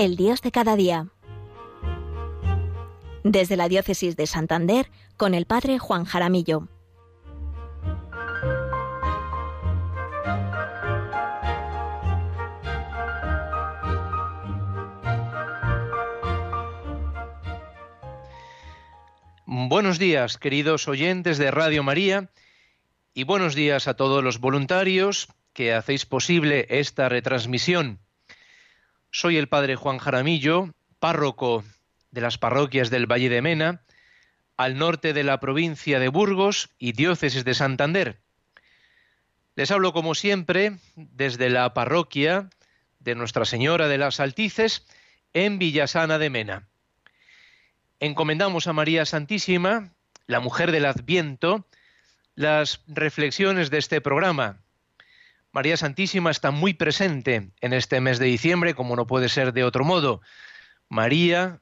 El Dios de cada día. Desde la Diócesis de Santander, con el Padre Juan Jaramillo. Buenos días, queridos oyentes de Radio María, y buenos días a todos los voluntarios que hacéis posible esta retransmisión. Soy el Padre Juan Jaramillo, párroco de las parroquias del Valle de Mena, al norte de la provincia de Burgos y diócesis de Santander. Les hablo como siempre desde la parroquia de Nuestra Señora de las Altices en Villasana de Mena. Encomendamos a María Santísima, la mujer del Adviento, las reflexiones de este programa. María Santísima está muy presente en este mes de diciembre, como no puede ser de otro modo. María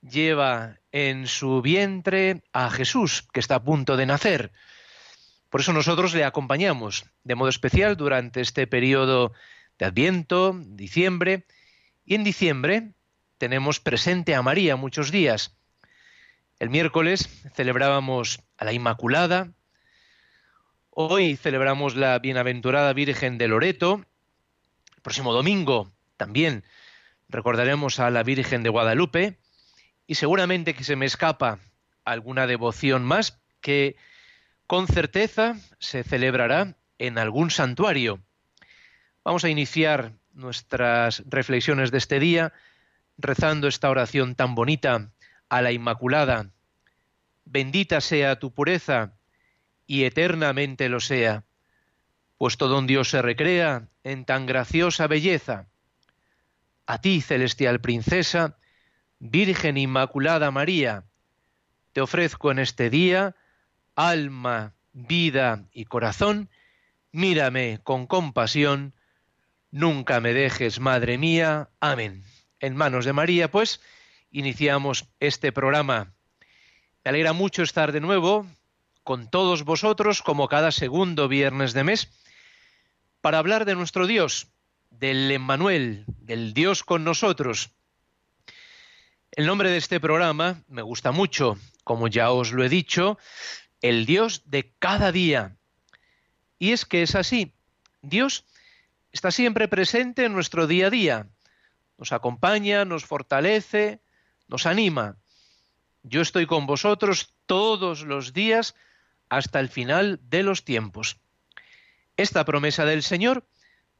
lleva en su vientre a Jesús, que está a punto de nacer. Por eso nosotros le acompañamos de modo especial durante este periodo de Adviento, diciembre, y en diciembre tenemos presente a María muchos días. El miércoles celebrábamos a la Inmaculada, hoy celebramos la Bienaventurada Virgen de Loreto, el próximo domingo también recordaremos a la Virgen de Guadalupe, y seguramente que se me escapa alguna devoción más que con certeza se celebrará en algún santuario. Vamos a iniciar nuestras reflexiones de este día rezando esta oración tan bonita a la Inmaculada. Bendita sea tu pureza y eternamente lo sea, pues todo Dios se recrea en tan graciosa belleza. A ti, celestial princesa, Virgen Inmaculada María, te ofrezco en este día alma, vida y corazón, mírame con compasión, nunca me dejes, Madre mía. Amén. En manos de María, pues, iniciamos este programa. Me alegra mucho estar de nuevo con todos vosotros, como cada segundo viernes de mes, para hablar de nuestro Dios, del Emmanuel, del Dios con nosotros. El nombre de este programa me gusta mucho, como ya os lo he dicho, el Dios de cada día. Y es que es así, Dios está siempre presente en nuestro día a día, nos acompaña, nos fortalece, nos anima. Yo estoy con vosotros todos los días hasta el final de los tiempos. Esta promesa del Señor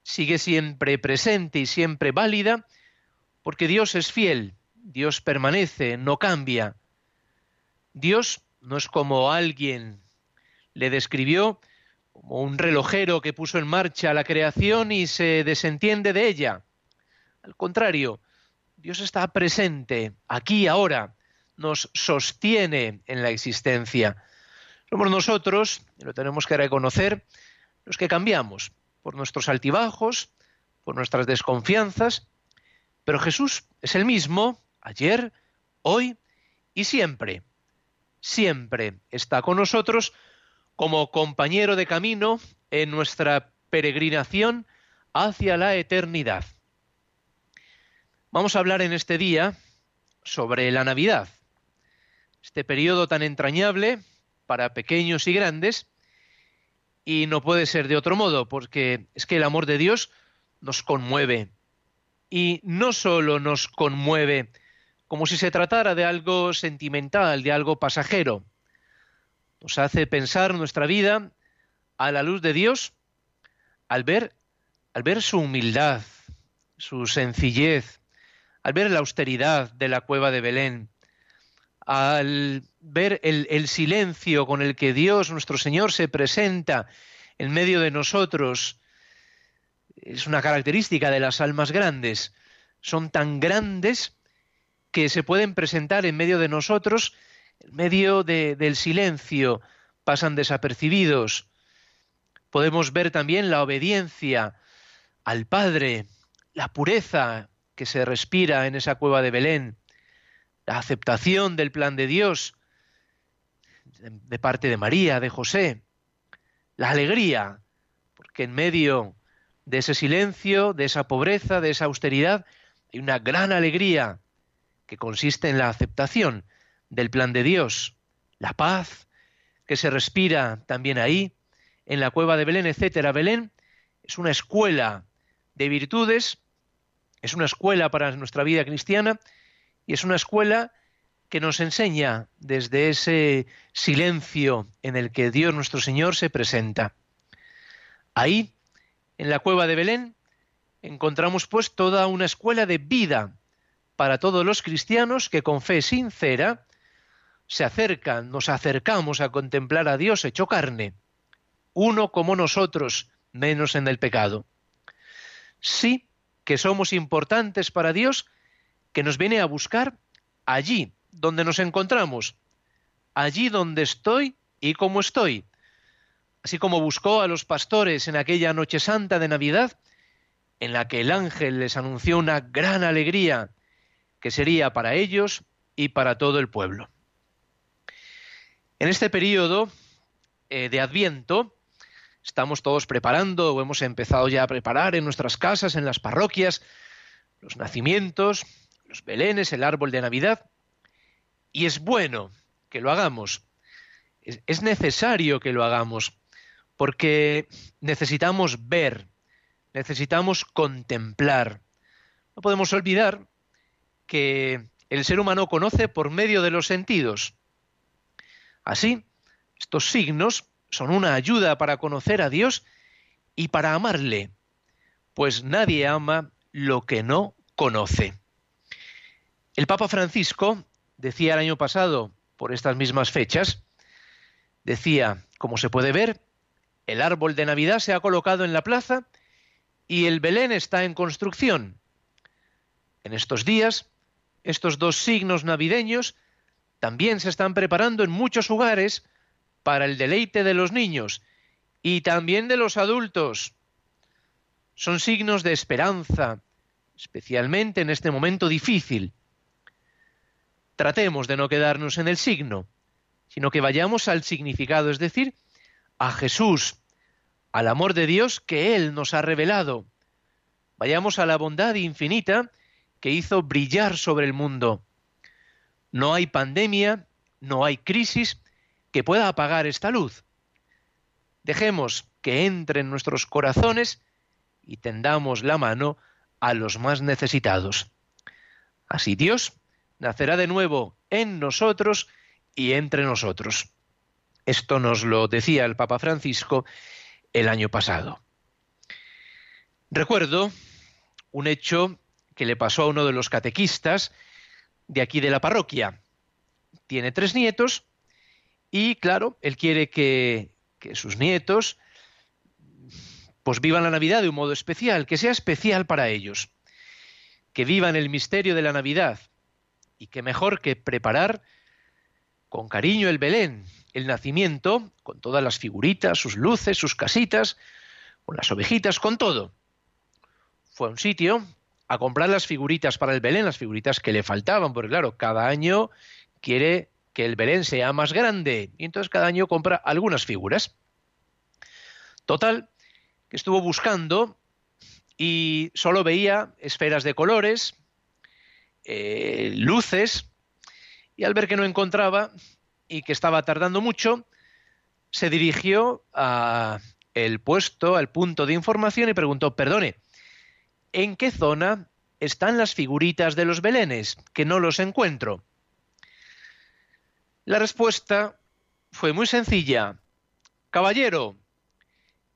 sigue siempre presente y siempre válida porque Dios es fiel, Dios permanece, no cambia. Dios no es como alguien le describió como un relojero que puso en marcha la creación y se desentiende de ella. Al contrario, Dios está presente, aquí, ahora, nos sostiene en la existencia. Somos nosotros, y lo tenemos que reconocer, los que cambiamos por nuestros altibajos, por nuestras desconfianzas, pero Jesús es el mismo ayer, hoy y siempre. Siempre está con nosotros como compañero de camino en nuestra peregrinación hacia la eternidad. Vamos a hablar en este día sobre la Navidad, este periodo tan entrañable para pequeños y grandes, y no puede ser de otro modo, porque es que el amor de Dios nos conmueve, y no solo nos conmueve como si se tratara de algo sentimental, de algo pasajero, nos hace pensar nuestra vida a la luz de Dios al ver, al ver su humildad, su sencillez, al ver la austeridad de la cueva de Belén, al ver el, silencio con el que Dios, nuestro Señor, se presenta en medio de nosotros, es una característica de las almas grandes. Son tan grandes que se pueden presentar en medio de nosotros, en medio del silencio, pasan desapercibidos. Podemos ver también la obediencia al Padre, la pureza, que se respira en esa cueva de Belén, la aceptación del plan de Dios de parte de María, de José, la alegría, porque en medio de ese silencio, de esa pobreza, de esa austeridad, hay una gran alegría que consiste en la aceptación del plan de Dios, la paz que se respira también ahí, en la cueva de Belén, etcétera. Belén es una escuela de virtudes, es una escuela para nuestra vida cristiana y es una escuela que nos enseña desde ese silencio en el que Dios nuestro Señor se presenta. Ahí, en la cueva de Belén, encontramos pues toda una escuela de vida para todos los cristianos que con fe sincera se acercan, nos acercamos a contemplar a Dios hecho carne, uno como nosotros, menos en el pecado. Sí que somos importantes para Dios, que nos viene a buscar allí donde nos encontramos, allí donde estoy y como estoy. Así como buscó a los pastores en aquella noche santa de Navidad, en la que el ángel les anunció una gran alegría que sería para ellos y para todo el pueblo. En este periodo eh, de Adviento estamos todos preparando o hemos empezado ya a preparar en nuestras casas, en las parroquias, los nacimientos, los belenes, el árbol de Navidad. Y es bueno que lo hagamos. es necesario que lo hagamos porque necesitamos ver, necesitamos contemplar. No podemos olvidar que el ser humano conoce por medio de los sentidos. Así, estos signos son una ayuda para conocer a Dios y para amarle, pues nadie ama lo que no conoce. El Papa Francisco decía el año pasado, por estas mismas fechas, decía, como se puede ver, el árbol de Navidad se ha colocado en la plaza y el Belén está en construcción. En estos días, estos dos signos navideños también se están preparando en muchos hogares para el deleite de los niños y también de los adultos. Son signos de esperanza, especialmente en este momento difícil. Tratemos de no quedarnos en el signo, sino que vayamos al significado, es decir, a Jesús, al amor de Dios que Él nos ha revelado. Vayamos a la bondad infinita que hizo brillar sobre el mundo. No hay pandemia, no hay crisis que pueda apagar esta luz. Dejemos que entre en nuestros corazones y tendamos la mano a los más necesitados. Así Dios nacerá de nuevo en nosotros y entre nosotros. Esto nos lo decía el Papa Francisco el año pasado. Recuerdo un hecho que le pasó a uno de los catequistas de aquí de la parroquia. Tiene tres nietos y, claro, él quiere que, sus nietos pues vivan la Navidad de un modo especial, que sea especial para ellos, que vivan el misterio de la Navidad y que mejor que preparar con cariño el Belén, el nacimiento, con todas las figuritas, sus luces, sus casitas, con las ovejitas, con todo. Fue a un sitio a comprar las figuritas para el Belén, las figuritas que le faltaban, porque claro, cada año quiere que el Belén sea más grande y entonces cada año compra algunas figuras. Total, que estuvo buscando y solo veía esferas de colores, eh, luces, y al ver que no encontraba y que estaba tardando mucho, se dirigió a el puesto, al punto de información y preguntó, perdone, ¿en qué zona están las figuritas de los belenes? Que no los encuentro. La respuesta fue muy sencilla. Caballero,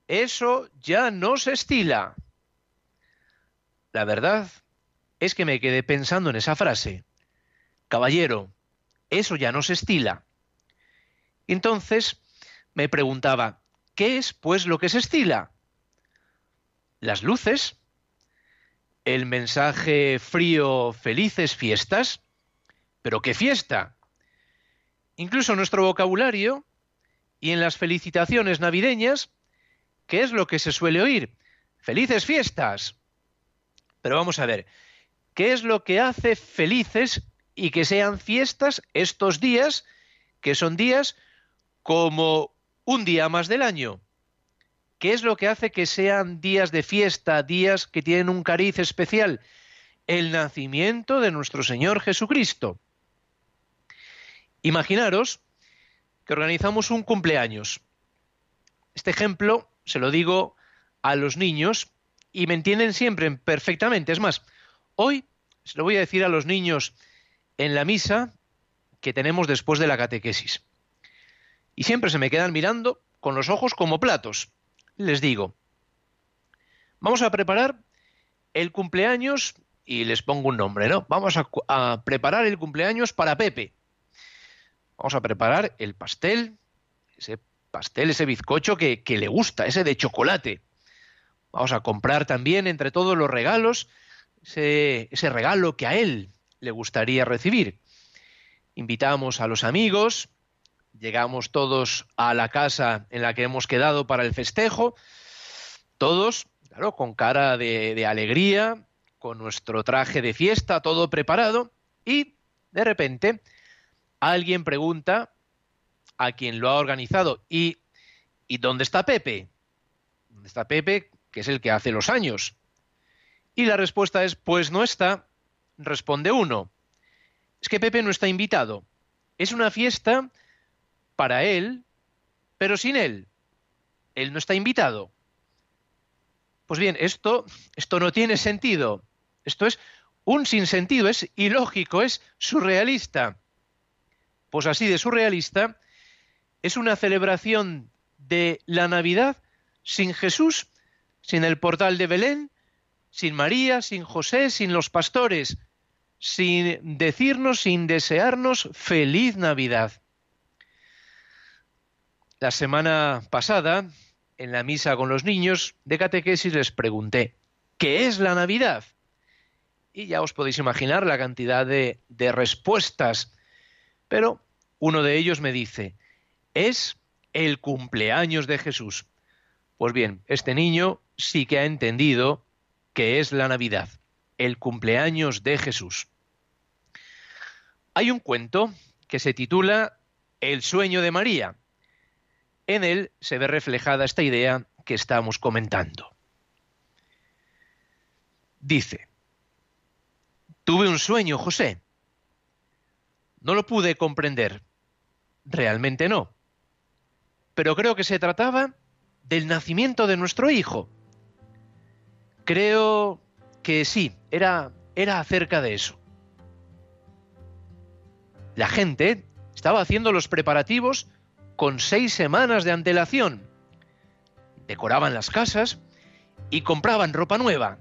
eso ya no se estila. La verdad es que me quedé pensando en esa frase. Caballero, eso ya no se estila. Entonces me preguntaba, ¿qué es pues lo que se estila? Las luces, el mensaje frío, felices fiestas, pero ¿qué fiesta? Incluso nuestro vocabulario y en las felicitaciones navideñas, ¿qué es lo que se suele oír? Felices fiestas. Pero vamos a ver, ¿qué es lo que hace felices y que sean fiestas estos días, que son días como un día más del año? ¿Qué es lo que hace que sean días de fiesta, días que tienen un cariz especial? el nacimiento de nuestro Señor Jesucristo. Imaginaros que organizamos un cumpleaños. Este ejemplo se lo digo a los niños y me entienden siempre perfectamente. Es más, hoy se lo voy a decir a los niños en la misa que tenemos después de la catequesis. Y siempre se me quedan mirando con los ojos como platos. Les digo, vamos a preparar el cumpleaños y les pongo un nombre, ¿no? Vamos a, preparar el cumpleaños para Pepe. Vamos a preparar el pastel, ese pastel, ese bizcocho que, le gusta, ese de chocolate. Vamos a comprar también entre todos los regalos ese, regalo que a él le gustaría recibir. Invitamos a los amigos, llegamos todos a la casa en la que hemos quedado para el festejo, todos, claro, con cara de, de alegría, con nuestro traje de fiesta, todo preparado, y de repente alguien pregunta a quien lo ha organizado, ¿y, ¿y dónde está Pepe? ¿Dónde está Pepe? Que es el que hace los años. Y la respuesta es, pues no está. Responde uno. Es que Pepe no está invitado. Es una fiesta para él, pero sin él. Él no está invitado. Pues bien, esto, esto no tiene sentido. Esto es un sinsentido, es ilógico, es surrealista. Pues así de surrealista es una celebración de la Navidad sin Jesús, sin el portal de Belén, sin María, sin José, sin los pastores, sin decirnos, sin desearnos feliz Navidad. La semana pasada, en la misa con los niños de catequesis, les pregunté, ¿qué es la Navidad? Y ya os podéis imaginar la cantidad de, de respuestas. Pero uno de ellos me dice, es el cumpleaños de Jesús. Pues bien, este niño sí que ha entendido que es la Navidad, el cumpleaños de Jesús. Hay un cuento que se titula El sueño de María. En él se ve reflejada esta idea que estamos comentando. Dice, tuve un sueño, José. No lo pude comprender. Realmente no. Pero creo que se trataba del nacimiento de nuestro hijo. Creo que sí, era, era acerca de eso. La gente estaba haciendo los preparativos con seis semanas de antelación. Decoraban las casas y compraban ropa nueva.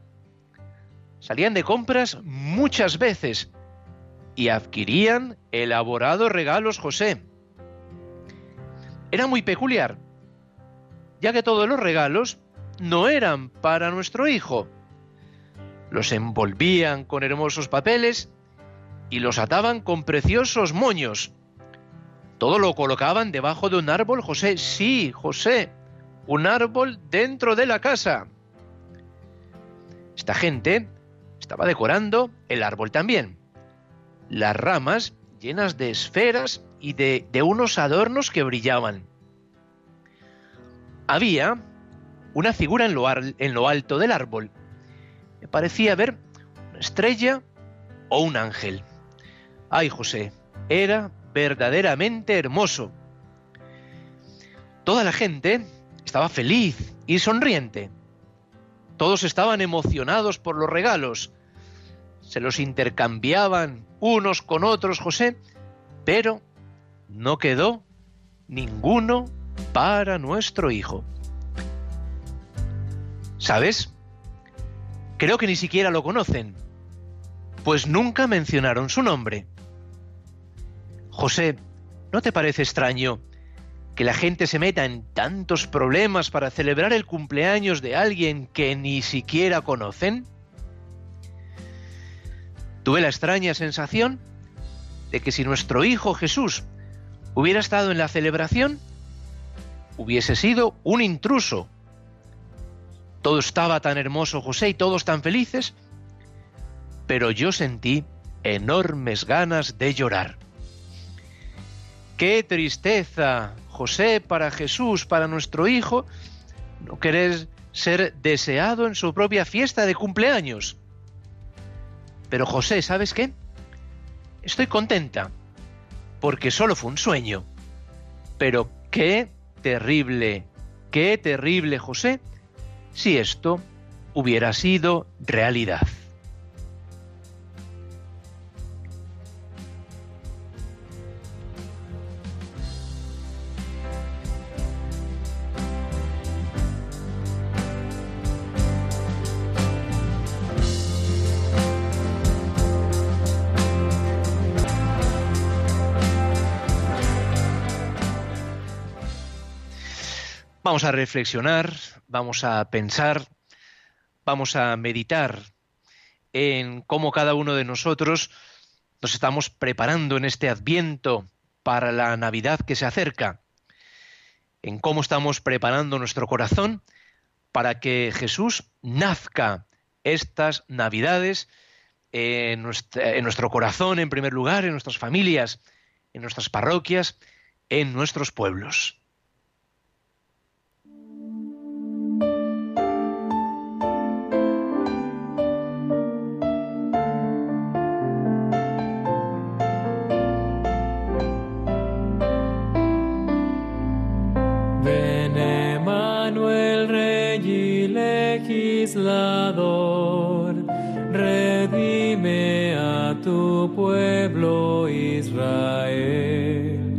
Salían de compras muchas veces y adquirían elaborados regalos José. Era muy peculiar, ya que todos los regalos no eran para nuestro hijo. Los envolvían con hermosos papeles y los ataban con preciosos moños. Todo lo colocaban debajo de un árbol, José. Sí, José, un árbol dentro de la casa. Esta gente estaba decorando el árbol también. Las ramas llenas de esferas y de, unos adornos que brillaban. Había una figura en lo, en lo alto del árbol. Me parecía ver una estrella o un ángel. Ay, José, era verdaderamente hermoso. Toda la gente estaba feliz y sonriente. Todos estaban emocionados por los regalos. Se los intercambiaban unos con otros, José, pero no quedó ninguno para nuestro hijo. ¿Sabes? Creo que ni siquiera lo conocen, pues nunca mencionaron su nombre. José, ¿no te parece extraño que la gente se meta en tantos problemas para celebrar el cumpleaños de alguien que ni siquiera conocen? Tuve la extraña sensación de que si nuestro Hijo Jesús hubiera estado en la celebración, hubiese sido un intruso todo estaba tan hermoso, José, y todos tan felices, pero yo sentí enormes ganas de llorar. Qué tristeza, José, para Jesús, para nuestro Hijo, no querer ser deseado en su propia fiesta de cumpleaños. Pero José, ¿sabes qué? Estoy contenta, porque solo fue un sueño. Pero qué terrible, qué terrible, José, si esto hubiera sido realidad. Vamos a reflexionar, vamos a pensar, vamos a meditar en cómo cada uno de nosotros nos estamos preparando en este adviento para la Navidad que se acerca, en cómo estamos preparando nuestro corazón para que Jesús nazca estas Navidades en, en nuestro corazón en primer lugar, en nuestras familias, en nuestras parroquias, en nuestros pueblos. Redime a tu pueblo Israel,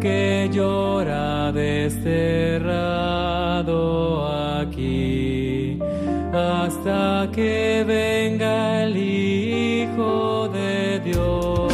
que llora desterrado aquí, hasta que venga el Hijo de Dios.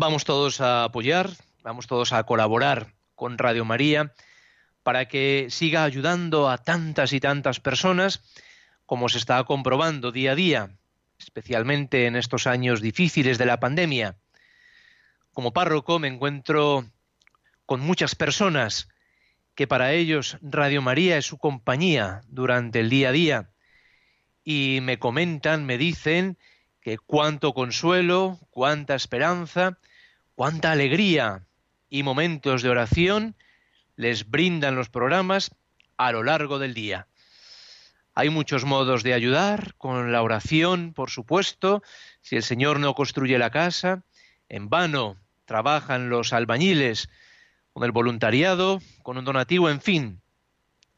Vamos todos a apoyar, vamos todos a colaborar con Radio María para que siga ayudando a tantas y tantas personas como se está comprobando día a día, especialmente en estos años difíciles de la pandemia. Como párroco me encuentro con muchas personas que para ellos Radio María es su compañía durante el día a día y me comentan, me dicen cuánto consuelo, cuánta esperanza, cuánta alegría y momentos de oración les brindan los programas a lo largo del día. Hay muchos modos de ayudar, con la oración, por supuesto. Si el Señor no construye la casa, en vano trabajan los albañiles, con el voluntariado, con un donativo, en fin,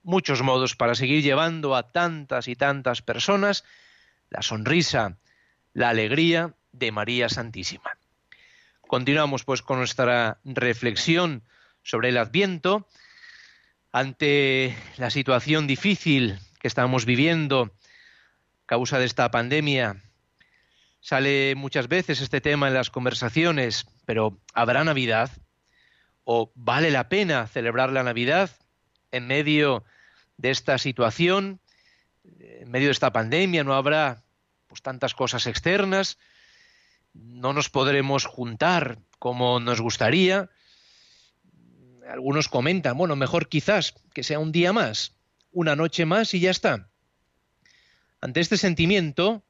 muchos modos para seguir llevando a tantas y tantas personas la sonrisa, la alegría de María Santísima. Continuamos pues con nuestra reflexión sobre el Adviento ante la situación difícil que estamos viviendo a causa de esta pandemia. Sale muchas veces este tema en las conversaciones, pero ¿habrá Navidad? ¿O vale la pena celebrar la Navidad en medio de esta situación, en medio de esta pandemia? ¿No habrá pues tantas cosas externas? ¿No nos podremos juntar como nos gustaría? Algunos comentan, bueno, mejor quizás que sea un día más, una noche más y ya está. Ante este sentimiento,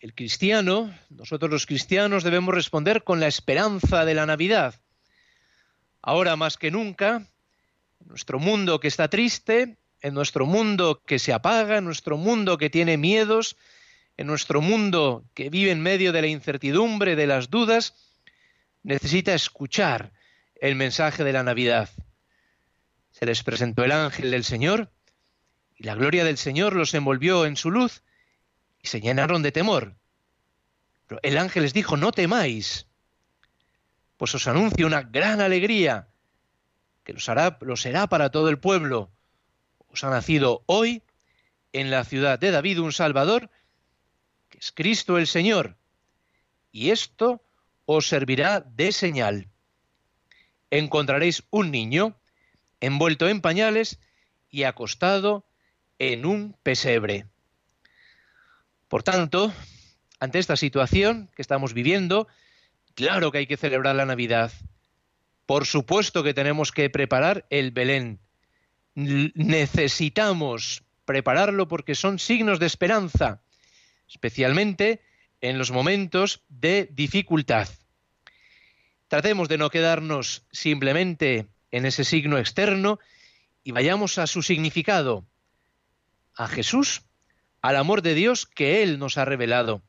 el cristiano, nosotros los cristianos debemos responder con la esperanza de la Navidad. Ahora más que nunca, en nuestro mundo que está triste, en nuestro mundo que se apaga, en nuestro mundo que tiene miedos, en nuestro mundo que vive en medio de la incertidumbre, de las dudas, necesita escuchar el mensaje de la Navidad. Se les presentó el ángel del Señor y la gloria del Señor los envolvió en su luz y se llenaron de temor. Pero el ángel les dijo, no temáis, pues os anuncio una gran alegría que los hará, lo será para todo el pueblo. Os ha nacido hoy en la ciudad de David un Salvador, que es Cristo el Señor, y esto os servirá de señal encontraréis un niño envuelto en pañales y acostado en un pesebre. Por tanto, ante esta situación que estamos viviendo, claro que hay que celebrar la Navidad. Por supuesto que tenemos que preparar el Belén. Necesitamos prepararlo porque son signos de esperanza, especialmente en los momentos de dificultad. Tratemos de no quedarnos simplemente en ese signo externo y vayamos a su significado, a Jesús, al amor de Dios que Él nos ha revelado.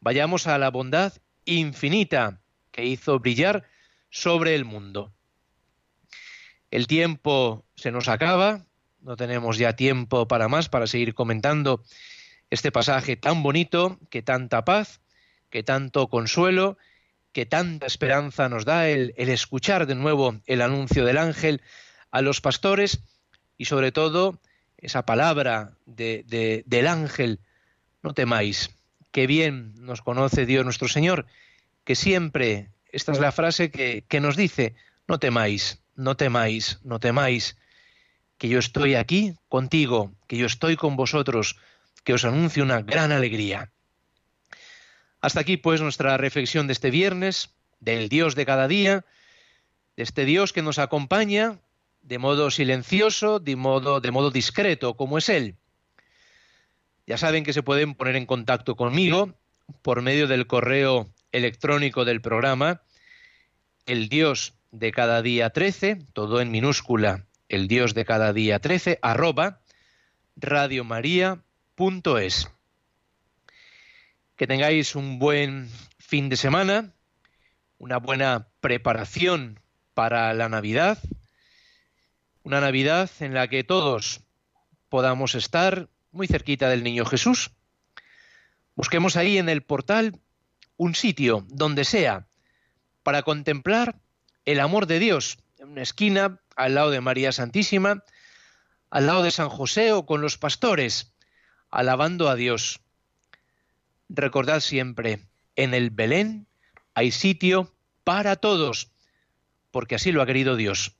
Vayamos a la bondad infinita que hizo brillar sobre el mundo. El tiempo se nos acaba, no tenemos ya tiempo para más, para seguir comentando este pasaje tan bonito, que tanta paz, que tanto consuelo que tanta esperanza nos da el, escuchar de nuevo el anuncio del ángel a los pastores y sobre todo esa palabra de, del ángel, no temáis, que bien nos conoce Dios nuestro Señor, que siempre, esta es la frase que, que nos dice, no temáis, no temáis, no temáis, que yo estoy aquí contigo, que yo estoy con vosotros, que os anuncio una gran alegría. Hasta aquí pues nuestra reflexión de este viernes, del Dios de cada día, de este Dios que nos acompaña de modo silencioso, de modo, de modo discreto, como es Él. Ya saben que se pueden poner en contacto conmigo por medio del correo electrónico del programa, el Dios de cada día 13, todo en minúscula, el Dios de cada día 13, arroba radiomaria.es. Que tengáis un buen fin de semana, una buena preparación para la Navidad, una Navidad en la que todos podamos estar muy cerquita del Niño Jesús. Busquemos ahí en el portal un sitio, donde sea, para contemplar el amor de Dios, en una esquina, al lado de María Santísima, al lado de San José o con los pastores, alabando a Dios. Recordad siempre, en el Belén hay sitio para todos, porque así lo ha querido Dios.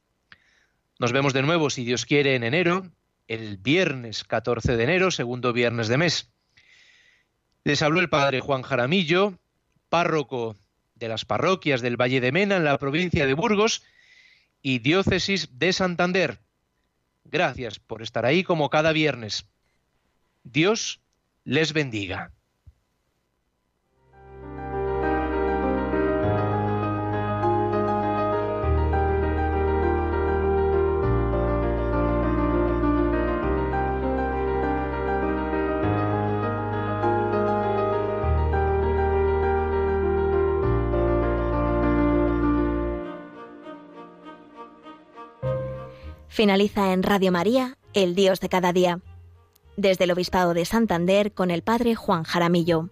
Nos vemos de nuevo, si Dios quiere, en enero, el viernes 14 de enero, segundo viernes de mes. Les habló el padre Juan Jaramillo, párroco de las parroquias del Valle de Mena en la provincia de Burgos y diócesis de Santander. Gracias por estar ahí como cada viernes. Dios les bendiga. Finaliza en Radio María, El Dios de cada día. Desde el Obispado de Santander con el Padre Juan Jaramillo.